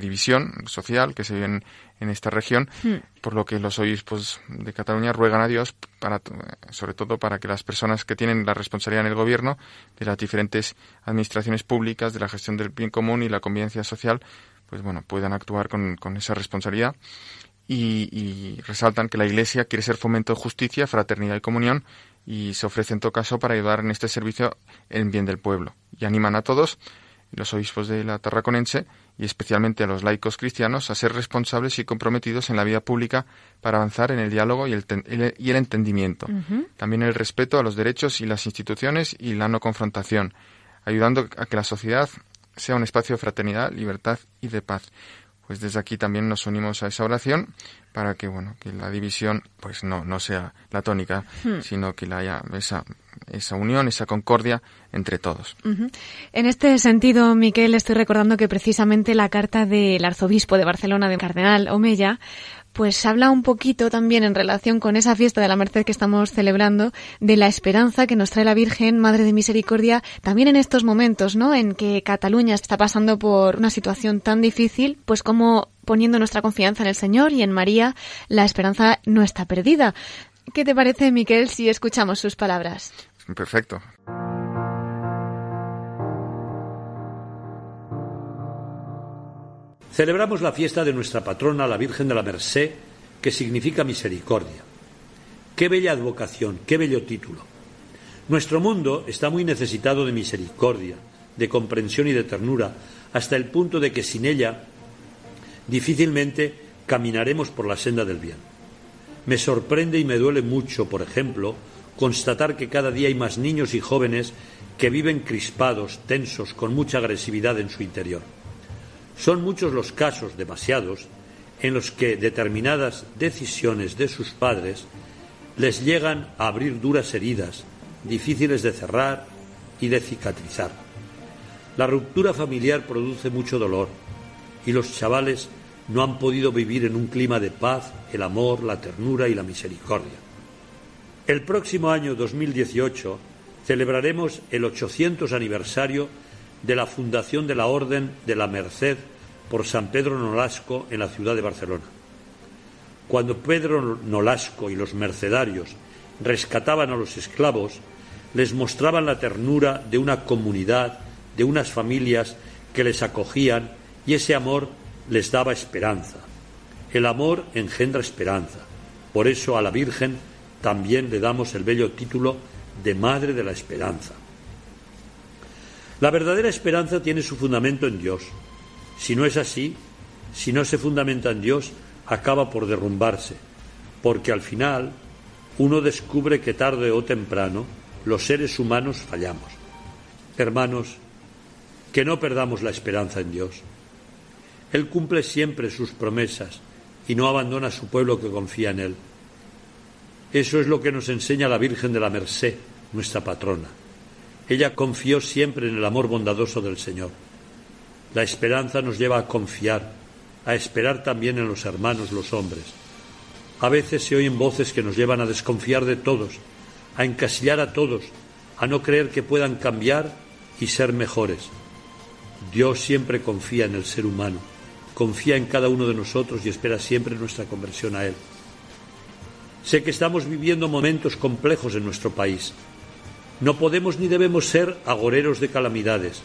división social que se vive en, esta región, hmm. por lo que los obispos de Cataluña ruegan a Dios para sobre todo para que las personas que tienen la responsabilidad en el gobierno de las diferentes administraciones públicas de la gestión del bien común y la convivencia social pues bueno, puedan actuar con, con esa responsabilidad y, y, resaltan que la Iglesia quiere ser fomento de justicia, fraternidad y comunión y se ofrece en todo caso para ayudar en este servicio en bien del pueblo. Y animan a todos, los obispos de la Tarraconense y especialmente a los laicos cristianos, a ser responsables y comprometidos en la vida pública para avanzar en el diálogo y el, y el entendimiento. También el respeto a los derechos y las instituciones y la no confrontación, ayudando a que la sociedad sea un espacio de fraternidad, libertad y de paz pues desde aquí también nos unimos a esa oración para que bueno que la división pues no no sea la tónica hmm. sino que haya esa esa unión esa concordia entre todos en este sentido Miquel estoy recordando que precisamente la carta del arzobispo de Barcelona de cardenal Omeya pues habla un poquito también en relación con esa fiesta de la Merced que estamos celebrando, de la esperanza que nos trae la Virgen, Madre de Misericordia, también en estos momentos, ¿no? En que Cataluña está pasando por una situación tan difícil, pues como poniendo nuestra confianza en el Señor y en María, la esperanza no está perdida. ¿Qué te parece, Miquel, si escuchamos sus palabras? Perfecto. Celebramos la fiesta de nuestra patrona, la Virgen de la Merced, que significa misericordia. Qué bella advocación, qué bello título. Nuestro mundo está muy necesitado de misericordia, de comprensión y de ternura, hasta el punto de que sin ella difícilmente caminaremos por la senda del bien. Me sorprende y me duele mucho, por ejemplo, constatar que cada día hay más niños y jóvenes que viven crispados, tensos, con mucha agresividad en su interior. Son muchos los casos, demasiados, en los que determinadas decisiones de sus padres les llegan a abrir duras heridas, difíciles de cerrar y de cicatrizar. La ruptura familiar produce mucho dolor y los chavales no han podido vivir en un clima de paz, el amor, la ternura y la misericordia. El próximo año 2018 celebraremos el 800 aniversario de la fundación de la Orden de la Merced por San Pedro Nolasco en la ciudad de Barcelona. Cuando Pedro Nolasco y los mercedarios rescataban a los esclavos, les mostraban la ternura de una comunidad, de unas familias que les acogían y ese amor les daba esperanza. El amor engendra esperanza. Por eso a la Virgen también le damos el bello título de Madre de la Esperanza. La verdadera esperanza tiene su fundamento en Dios. Si no es así, si no se fundamenta en Dios, acaba por derrumbarse, porque al final uno descubre que tarde o temprano los seres humanos fallamos. Hermanos, que no perdamos la esperanza en Dios. Él cumple siempre sus promesas y no abandona a su pueblo que confía en Él. Eso es lo que nos enseña la Virgen de la Merced, nuestra patrona. Ella confió siempre en el amor bondadoso del Señor. La esperanza nos lleva a confiar, a esperar también en los hermanos, los hombres. A veces se oyen voces que nos llevan a desconfiar de todos, a encasillar a todos, a no creer que puedan cambiar y ser mejores. Dios siempre confía en el ser humano, confía en cada uno de nosotros y espera siempre nuestra conversión a Él. Sé que estamos viviendo momentos complejos en nuestro país, no podemos ni debemos ser agoreros de calamidades.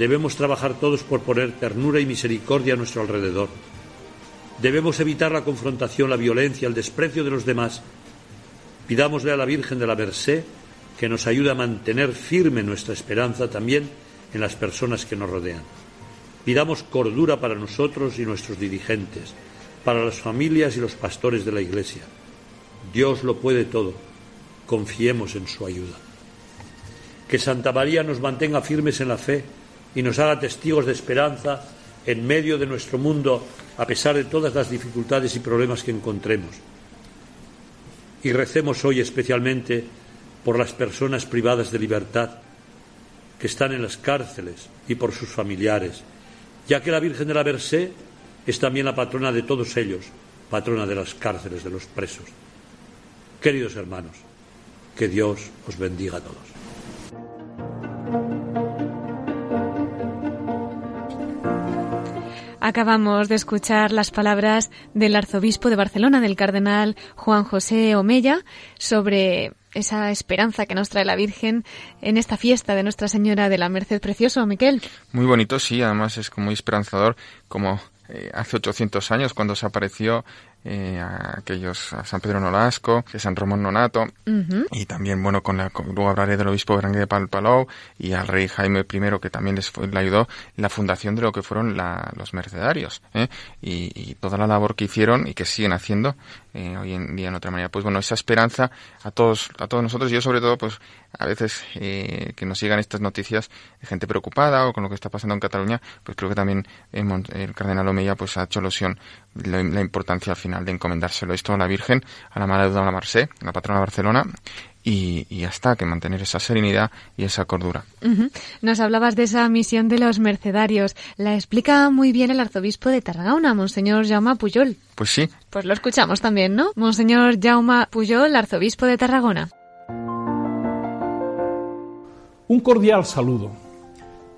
Debemos trabajar todos por poner ternura y misericordia a nuestro alrededor. Debemos evitar la confrontación, la violencia, el desprecio de los demás. Pidámosle a la Virgen de la Merced que nos ayude a mantener firme nuestra esperanza también en las personas que nos rodean. Pidamos cordura para nosotros y nuestros dirigentes, para las familias y los pastores de la Iglesia. Dios lo puede todo. Confiemos en su ayuda que Santa María nos mantenga firmes en la fe y nos haga testigos de esperanza en medio de nuestro mundo, a pesar de todas las dificultades y problemas que encontremos. Y recemos hoy especialmente por las personas privadas de libertad que están en las cárceles y por sus familiares, ya que la Virgen de la Versé es también la patrona de todos ellos, patrona de las cárceles de los presos. Queridos hermanos, que Dios os bendiga a todos. Acabamos de escuchar las palabras del arzobispo de Barcelona, del cardenal Juan José Omeya, sobre esa esperanza que nos trae la Virgen en esta fiesta de Nuestra Señora de la Merced Precioso, Miquel. Muy bonito, sí, además es como muy esperanzador, como eh, hace 800 años cuando se apareció eh, a aquellos a San Pedro Nolasco, a San Román Nonato y también bueno con, la, luego hablaré del obispo Grande de Palpalou y al rey Jaime I que también les le ayudó la fundación de lo que fueron los mercedarios ¿eh? y, toda la labor que hicieron y que siguen haciendo eh, hoy en día en otra manera pues bueno esa esperanza a todos a todos nosotros yo sobre todo pues a veces eh, que nos llegan estas noticias de gente preocupada o con lo que está pasando en Cataluña, pues creo que también el cardenal Omeya pues ha hecho alusión la, la, importancia al final de encomendárselo esto a la Virgen, a la Madre de la Marse, la patrona de Barcelona, y, y hasta que mantener esa serenidad y esa cordura. Nos hablabas de esa misión de los mercedarios. La explica muy bien el arzobispo de Tarragona, Monseñor Jaume Puyol. Pues sí. Pues lo escuchamos también, ¿no? Monseñor Jaume Puyol, arzobispo de Tarragona. Un cordial saludo.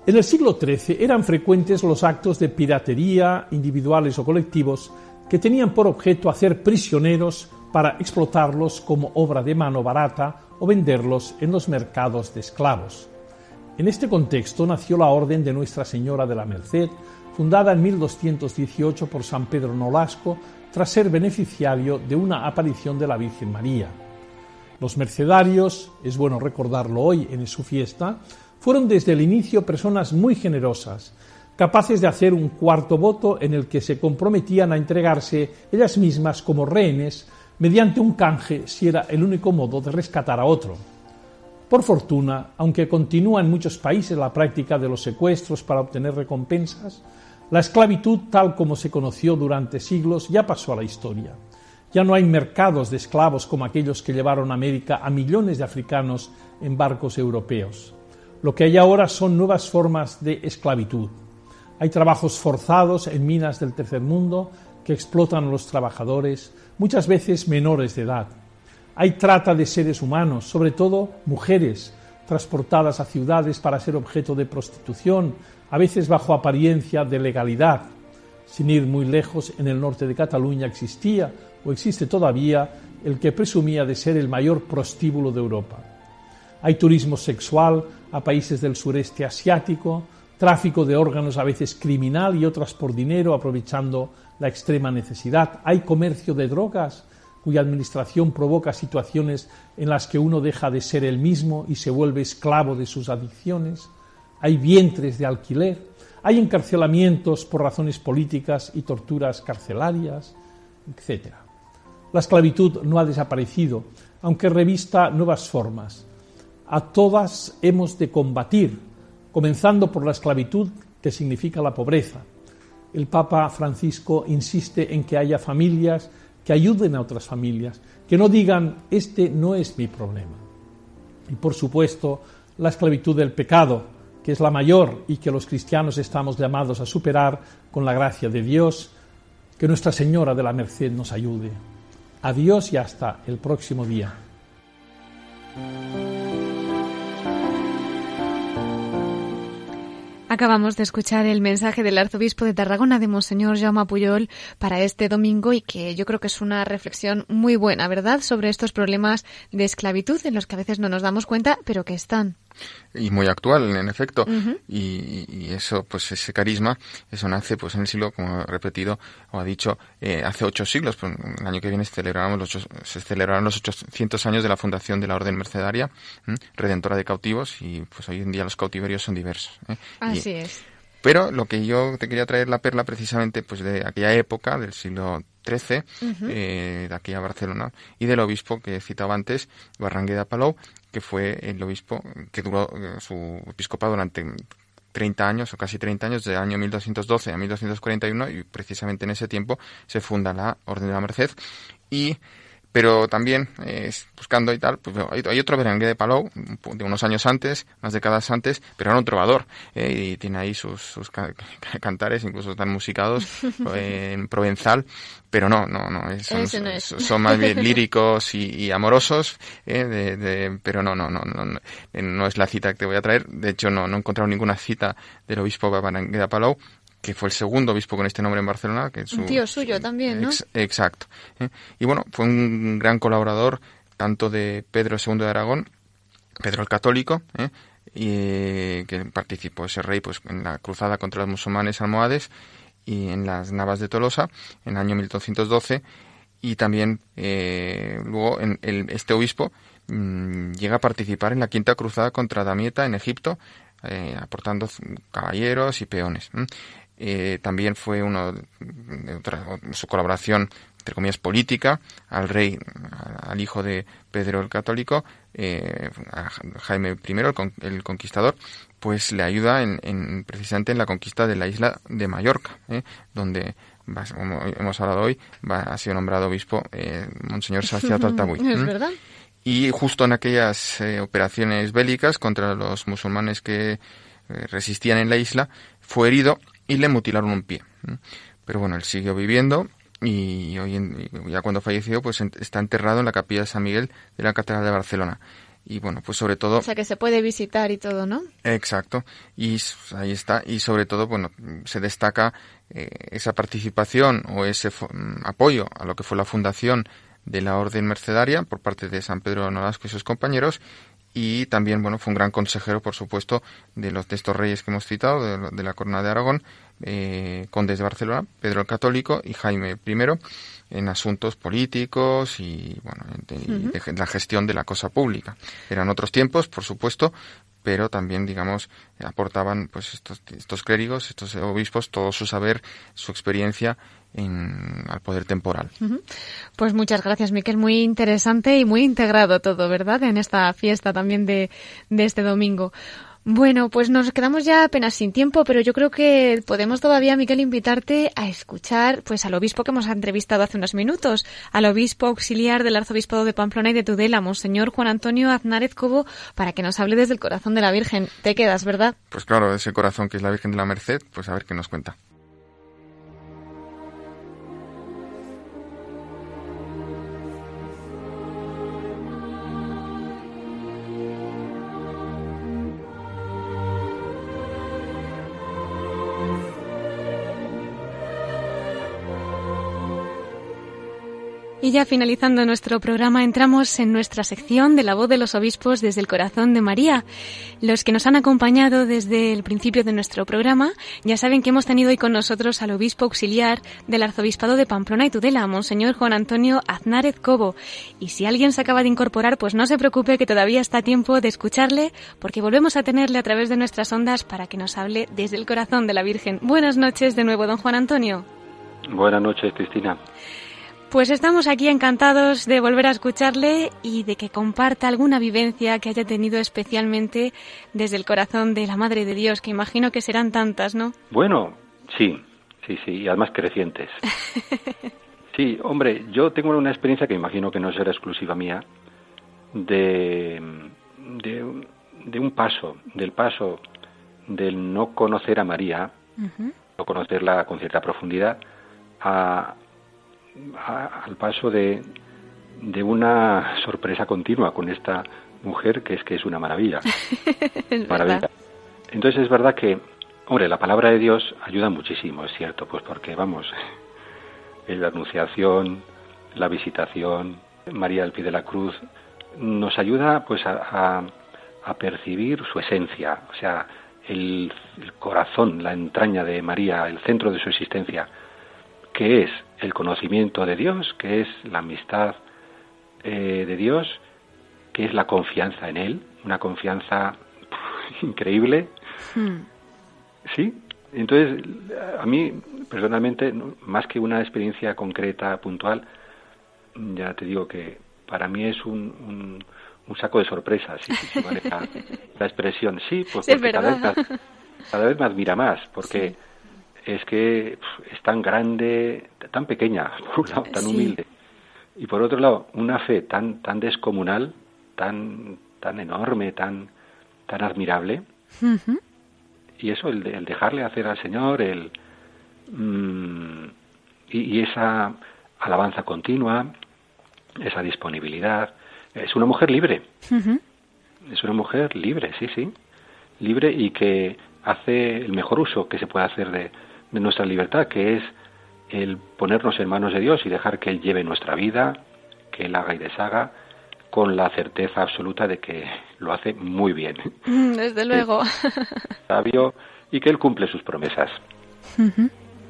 En el siglo XIII eran frecuentes los actos de piratería, individuales o colectivos, que tenían por objeto hacer prisioneros para explotarlos como obra de mano barata o venderlos en los mercados de esclavos. En este contexto nació la Orden de Nuestra Señora de la Merced, fundada en 1218 por San Pedro Nolasco, tras ser beneficiario de una aparición de la Virgen María. Los mercedarios, es bueno recordarlo hoy en su fiesta, fueron desde el inicio personas muy generosas, capaces de hacer un cuarto voto en el que se comprometían a entregarse ellas mismas como rehenes mediante un canje si era el único modo de rescatar a otro. Por fortuna, aunque continúa en muchos países la práctica de los secuestros para obtener recompensas, la esclavitud tal como se conoció durante siglos ya pasó a la historia. Ya no hay mercados de esclavos como aquellos que llevaron a América a millones de africanos en barcos europeos. Lo que hay ahora son nuevas formas de esclavitud. Hay trabajos forzados en minas del tercer mundo que explotan a los trabajadores, muchas veces menores de edad. Hay trata de seres humanos, sobre todo mujeres, transportadas a ciudades para ser objeto de prostitución, a veces bajo apariencia de legalidad. Sin ir muy lejos, en el norte de Cataluña existía o existe todavía el que presumía de ser el mayor prostíbulo de Europa. Hay turismo sexual a países del sureste asiático, tráfico de órganos a veces criminal y otras por dinero aprovechando la extrema necesidad. Hay comercio de drogas cuya administración provoca situaciones en las que uno deja de ser el mismo y se vuelve esclavo de sus adicciones. Hay vientres de alquiler. Hay encarcelamientos por razones políticas y torturas carcelarias, etc. La esclavitud no ha desaparecido, aunque revista nuevas formas. A todas hemos de combatir, comenzando por la esclavitud que significa la pobreza. El Papa Francisco insiste en que haya familias que ayuden a otras familias, que no digan, este no es mi problema. Y por supuesto, la esclavitud del pecado, que es la mayor y que los cristianos estamos llamados a superar con la gracia de Dios, que Nuestra Señora de la Merced nos ayude. Adiós y hasta el próximo día. Acabamos de escuchar el mensaje del arzobispo de Tarragona, de Monseñor Jaume Puyol, para este domingo y que yo creo que es una reflexión muy buena, ¿verdad?, sobre estos problemas de esclavitud en los que a veces no nos damos cuenta, pero que están y muy actual en efecto. Y, eso pues ese carisma eso nace pues en el siglo como he repetido o ha dicho eh, hace ocho siglos. Pues, el año que viene celebramos los, se celebrarán los 800 años de la fundación de la orden mercedaria redentora de cautivos y pues hoy en día los cautiverios son diversos ¿eh? así es pero lo que yo te quería traer la perla precisamente pues de aquella época del siglo XIII, eh, de aquella Barcelona, y del obispo que citaba antes, Barrangueda Palou, que fue el obispo que duró eh, su episcopado durante 30 años o casi 30 años, del año 1212 a 1241, y precisamente en ese tiempo se funda la Orden de la Merced. Y pero también eh, buscando y tal, pues hay, otro Berenguer de Palou, de unos años antes, unas décadas antes, pero era un trovador, eh, y tiene ahí sus, sus cantares, incluso están musicados (laughs) en provenzal, pero no, no, no, son, son más bien (laughs) líricos y, amorosos, eh, de, pero no, no, no, no, no es la cita que te voy a traer, de hecho no, no he encontrado ninguna cita del obispo Berenguer de Palou, que fue el segundo obispo con este nombre en Barcelona. Que un tío suyo también, ¿no? exacto. ¿eh? Y bueno, fue un gran colaborador tanto de Pedro II de Aragón, Pedro el Católico, ¿eh? y que participó ese rey pues en la cruzada contra los musulmanes almohades y en las Navas de Tolosa en el año 1212 y también eh, luego en el, este obispo mm, llega a participar en la quinta cruzada contra Damieta en Egipto eh, aportando caballeros y peones eh, también fue uno de su colaboración entre comillas política al rey al hijo de Pedro el Católico eh, Jaime I el, conquistador pues le ayuda en, precisamente en la conquista de la isla de Mallorca ¿eh? donde como hemos hablado hoy va, ha sido nombrado obispo eh, Monseñor Sacia Tartabuy (laughs) ¿Es verdad? y justo en aquellas operaciones bélicas contra los musulmanes que resistían en la isla fue herido y le mutilaron un pie. Pero bueno, él siguió viviendo y hoy en, ya cuando falleció pues está enterrado en la capilla de San Miguel de la Catedral de Barcelona. Y bueno, pues sobre todo... O sea, que se puede visitar y todo, ¿no? Exacto. Y ahí está. Y sobre todo, bueno, se destaca eh, esa participación o ese mm, apoyo a lo que fue la fundación de la Orden Mercedaria por parte de San Pedro Nolasco y sus compañeros y también bueno fue un gran consejero por supuesto de los de estos reyes que hemos citado de, la corona de Aragón eh, condes de Barcelona Pedro el Católico y Jaime I en asuntos políticos y bueno de, la gestión de la cosa pública. Eran otros tiempos por supuesto pero también digamos aportaban pues estos, estos clérigos estos obispos todo su saber su experiencia al poder temporal. Pues muchas gracias, Miquel. Muy interesante y muy integrado todo, ¿verdad? En esta fiesta también de, de este domingo. Bueno, pues nos quedamos ya apenas sin tiempo, pero yo creo que podemos todavía, Miquel, invitarte a escuchar pues al obispo que hemos entrevistado hace unos minutos, al obispo auxiliar del arzobispado de Pamplona y de Tudela, Monseñor Juan Antonio Aznárez Cobo, para que nos hable desde el corazón de la Virgen. Te quedas, ¿verdad? Pues claro, ese corazón que es la Virgen de la Merced, pues a ver qué nos cuenta. Y ya finalizando nuestro programa, entramos en nuestra sección de la voz de los obispos desde el corazón de María. Los que nos han acompañado desde el principio de nuestro programa ya saben que hemos tenido hoy con nosotros al obispo auxiliar del arzobispado de Pamplona y Tudela, Monseñor Juan Antonio Aznárez Cobo. Y si alguien se acaba de incorporar, pues no se preocupe que todavía está tiempo de escucharle, porque volvemos a tenerle a través de nuestras ondas para que nos hable desde el corazón de la Virgen. Buenas noches de nuevo, don Juan Antonio. Buenas noches, Cristina. Pues estamos aquí encantados de volver a escucharle y de que comparta alguna vivencia que haya tenido especialmente desde el corazón de la Madre de Dios, que imagino que serán tantas, ¿no? Bueno, sí, sí, sí, y además crecientes. (laughs) Sí, hombre, yo tengo una experiencia que imagino que no será exclusiva mía, de, de, un paso, del paso del no conocer a María, no conocerla con cierta profundidad, a, al paso de, de una sorpresa continua con esta mujer que es que es una maravilla. (laughs) maravilla. Entonces es verdad que, hombre, la palabra de Dios ayuda muchísimo, es cierto, pues porque vamos, (laughs) la anunciación, la visitación, María al pie de la cruz, nos ayuda pues a, a, percibir su esencia, o sea, el, el, corazón, la entraña de María, el centro de su existencia, que es el conocimiento de Dios, que es la amistad eh, de Dios, que es la confianza en Él, una confianza (laughs) increíble. Hmm. Sí, entonces a mí personalmente, más que una experiencia concreta, puntual, ya te digo que para mí es un, un, saco de sorpresas, si, (laughs) la, expresión. Sí, pues cada, vez cada vez me admira más, porque es que es tan grande, tan pequeña, por un lado, tan humilde, y por otro lado, una fe tan, tan descomunal, tan, tan enorme, tan, tan admirable. Y eso, el, el, dejarle hacer al Señor, el, mm, y, esa alabanza continua, esa disponibilidad. Es una mujer libre. Es una mujer libre, sí, sí. Libre y que hace el mejor uso que se puede hacer de, de nuestra libertad, que es el ponernos en manos de Dios y dejar que Él lleve nuestra vida, que Él haga y deshaga, con la certeza absoluta de que lo hace muy bien. (laughs) Desde luego. sabio y que él cumple sus promesas.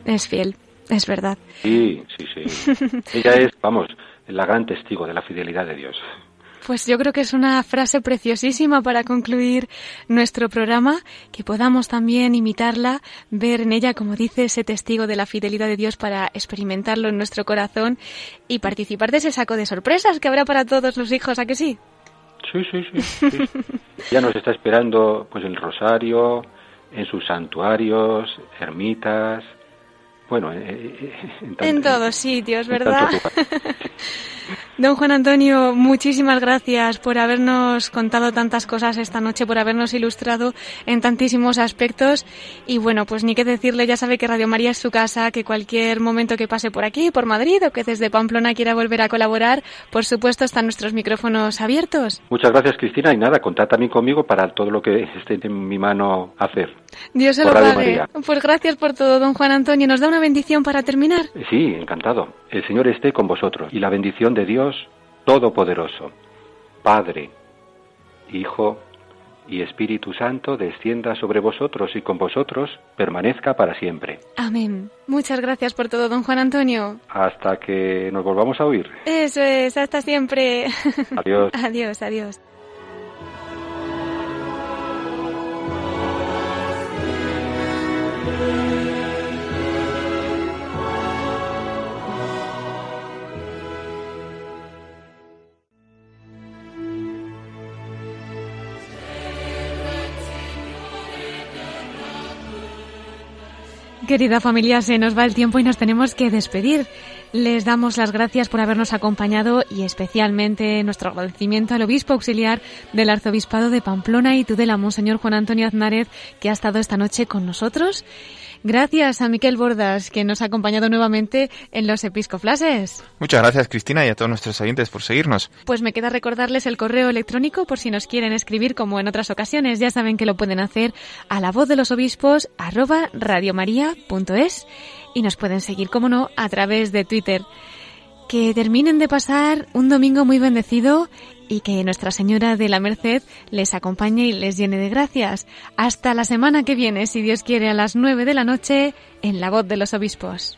Es fiel, es verdad. Sí, sí, sí. (laughs) Ella es, vamos, la gran testigo de la fidelidad de Dios. Pues yo creo que es una frase preciosísima para concluir nuestro programa, que podamos también imitarla, ver en ella, como dice, ese testigo de la fidelidad de Dios para experimentarlo en nuestro corazón y participar de ese saco de sorpresas que habrá para todos los hijos, ¿a que sí? Sí, sí, sí. (laughs) ya nos está esperando pues el rosario, en sus santuarios, ermitas, bueno, eh, eh, en, en todos sitios, ¿verdad? (laughs) Don Juan Antonio, muchísimas gracias por habernos contado tantas cosas esta noche, por habernos ilustrado en tantísimos aspectos. Y bueno, pues ni qué decirle, ya sabe que Radio María es su casa, que cualquier momento que pase por aquí, por Madrid o que desde Pamplona quiera volver a colaborar, por supuesto están nuestros micrófonos abiertos. Muchas gracias, Cristina. Y nada, contad también conmigo para todo lo que esté en mi mano hacer. Dios se lo pague. Pues gracias por todo, don Juan Antonio. ¿Nos da una bendición para terminar? Sí, encantado. El Señor esté con vosotros y la bendición de Dios Todopoderoso, Padre, Hijo y Espíritu Santo descienda sobre vosotros y con vosotros permanezca para siempre. Amén. Muchas gracias por todo, don Juan Antonio. Hasta que nos volvamos a oír. Eso es, hasta siempre. Adiós. (laughs) adiós, adiós. Querida familia, se nos va el tiempo y nos tenemos que despedir. Les damos las gracias por habernos acompañado y especialmente nuestro agradecimiento al obispo auxiliar del Arzobispado de Pamplona y Tudela, Monseñor Juan Antonio Aznárez, que ha estado esta noche con nosotros. Gracias a Miquel Bordas, que nos ha acompañado nuevamente en los Episcoflases. Muchas gracias, Cristina, y a todos nuestros oyentes por seguirnos. Pues me queda recordarles el correo electrónico por si nos quieren escribir como en otras ocasiones. Ya saben que lo pueden hacer a la voz de los obispos arroba radiomaria.es y nos pueden seguir, como no, a través de Twitter. Que terminen de pasar un domingo muy bendecido y que Nuestra Señora de la Merced les acompañe y les llene de gracias. Hasta la semana que viene, si Dios quiere, a las nueve de la noche, en la voz de los obispos.